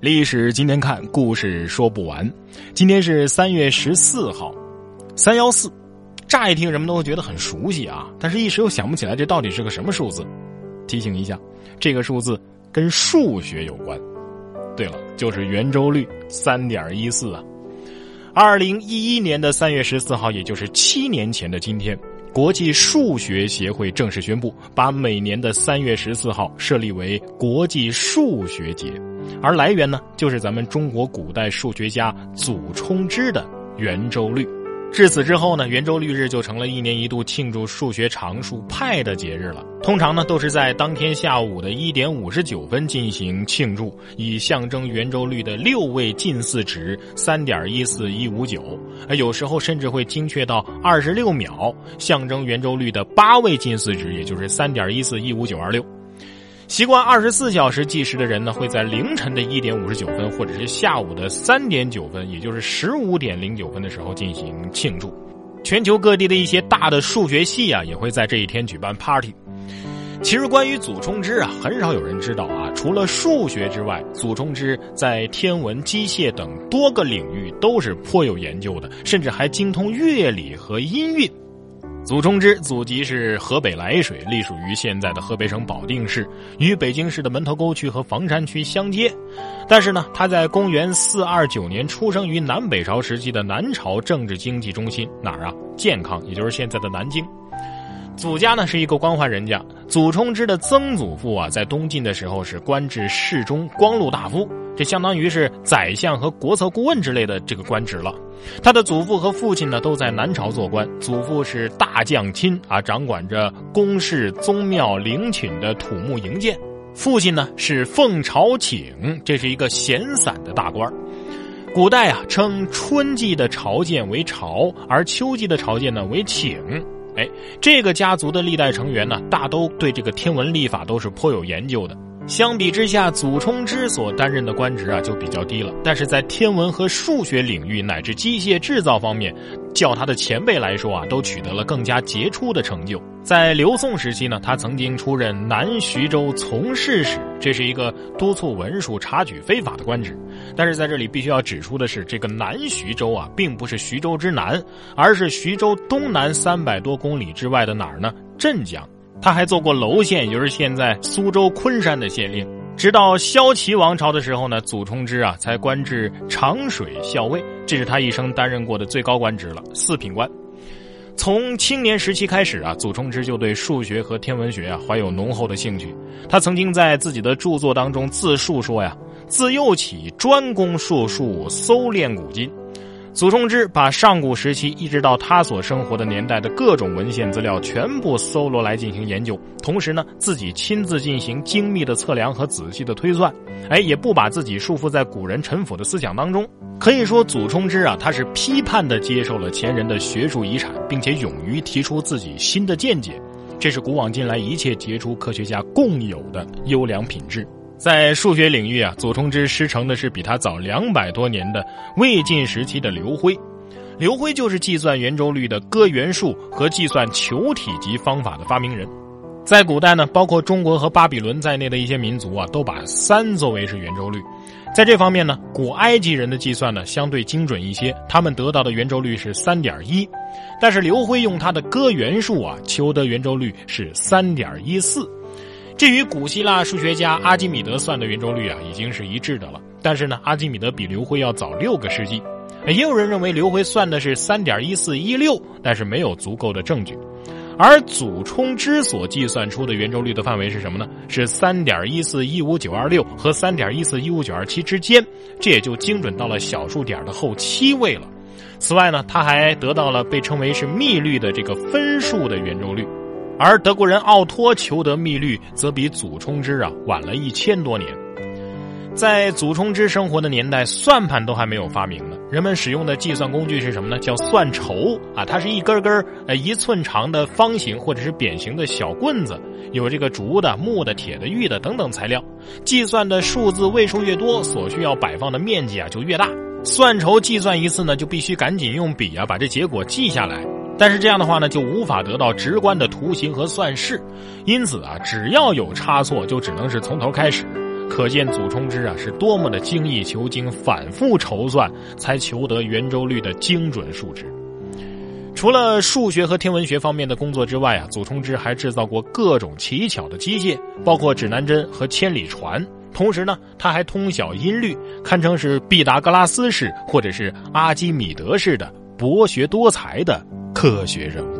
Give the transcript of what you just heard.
历史今天看，故事说不完。今天是三月十四号，三幺四。乍一听，人们都会觉得很熟悉啊，但是一时又想不起来这到底是个什么数字。提醒一下，这个数字跟数学有关。对了，就是圆周率三点一四啊。二零一一年的三月十四号，也就是七年前的今天。国际数学协会正式宣布，把每年的三月十四号设立为国际数学节，而来源呢，就是咱们中国古代数学家祖冲之的圆周率。至此之后呢，圆周率日就成了一年一度庆祝数学常数派的节日了。通常呢，都是在当天下午的一点五十九分进行庆祝，以象征圆周率的六位近似值三点一四一五九，有时候甚至会精确到二十六秒，象征圆周率的八位近似值，也就是三点一四一五九二六。习惯二十四小时计时的人呢，会在凌晨的一点五十九分，或者是下午的三点九分，也就是十五点零九分的时候进行庆祝。全球各地的一些大的数学系啊，也会在这一天举办 party。其实关于祖冲之啊，很少有人知道啊。除了数学之外，祖冲之在天文、机械等多个领域都是颇有研究的，甚至还精通乐理和音韵。祖冲之祖籍是河北涞水，隶属于现在的河北省保定市，与北京市的门头沟区和房山区相接。但是呢，他在公元四二九年出生于南北朝时期的南朝政治经济中心哪儿啊？建康，也就是现在的南京。祖家呢是一个官宦人家，祖冲之的曾祖父啊，在东晋的时候是官至侍中、光禄大夫。这相当于是宰相和国策顾问之类的这个官职了。他的祖父和父亲呢都在南朝做官，祖父是大将亲啊，掌管着宫室、宗庙、陵寝的土木营建；父亲呢是奉朝请，这是一个闲散的大官。古代啊，称春季的朝见为朝，而秋季的朝见呢为请。哎，这个家族的历代成员呢，大都对这个天文历法都是颇有研究的。相比之下，祖冲之所担任的官职啊就比较低了。但是在天文和数学领域乃至机械制造方面，较他的前辈来说啊，都取得了更加杰出的成就。在刘宋时期呢，他曾经出任南徐州从事使，这是一个督促文书、查举非法的官职。但是在这里必须要指出的是，这个南徐州啊，并不是徐州之南，而是徐州东南三百多公里之外的哪儿呢？镇江。他还做过娄县，也就是现在苏州昆山的县令。直到萧齐王朝的时候呢，祖冲之啊才官至长水校尉，这是他一生担任过的最高官职了，四品官。从青年时期开始啊，祖冲之就对数学和天文学啊怀有浓厚的兴趣。他曾经在自己的著作当中自述说呀：“自幼起专攻数数，搜练古今。”祖冲之把上古时期一直到他所生活的年代的各种文献资料全部搜罗来进行研究，同时呢，自己亲自进行精密的测量和仔细的推算，哎，也不把自己束缚在古人陈腐的思想当中。可以说，祖冲之啊，他是批判的接受了前人的学术遗产，并且勇于提出自己新的见解，这是古往今来一切杰出科学家共有的优良品质。在数学领域啊，祖冲之师承的是比他早两百多年的魏晋时期的刘辉。刘辉就是计算圆周率的割圆数和计算球体积方法的发明人。在古代呢，包括中国和巴比伦在内的一些民族啊，都把三作为是圆周率。在这方面呢，古埃及人的计算呢相对精准一些，他们得到的圆周率是三点一。但是刘辉用他的割圆数啊，求得圆周率是三点一四。这与古希腊数学家阿基米德算的圆周率啊，已经是一致的了。但是呢，阿基米德比刘辉要早六个世纪。也有人认为刘辉算的是三点一四一六，但是没有足够的证据。而祖冲之所计算出的圆周率的范围是什么呢？是三点一四一五九二六和三点一四一五九二七之间，这也就精准到了小数点的后七位了。此外呢，他还得到了被称为是幂律的这个分数的圆周率。而德国人奥托求得密律，则比祖冲之啊晚了一千多年。在祖冲之生活的年代，算盘都还没有发明呢。人们使用的计算工具是什么呢？叫算筹啊，它是一根根呃一寸长的方形或者是扁形的小棍子，有这个竹的、木的、铁的、玉的等等材料。计算的数字位数越多，所需要摆放的面积啊就越大。算筹计算一次呢，就必须赶紧用笔啊把这结果记下来。但是这样的话呢，就无法得到直观的图形和算式，因此啊，只要有差错，就只能是从头开始。可见祖冲之啊是多么的精益求精、反复筹算，才求得圆周率的精准数值。除了数学和天文学方面的工作之外啊，祖冲之还制造过各种奇巧的机械，包括指南针和千里船。同时呢，他还通晓音律，堪称是毕达哥拉斯式或者是阿基米德式的博学多才的科学人物。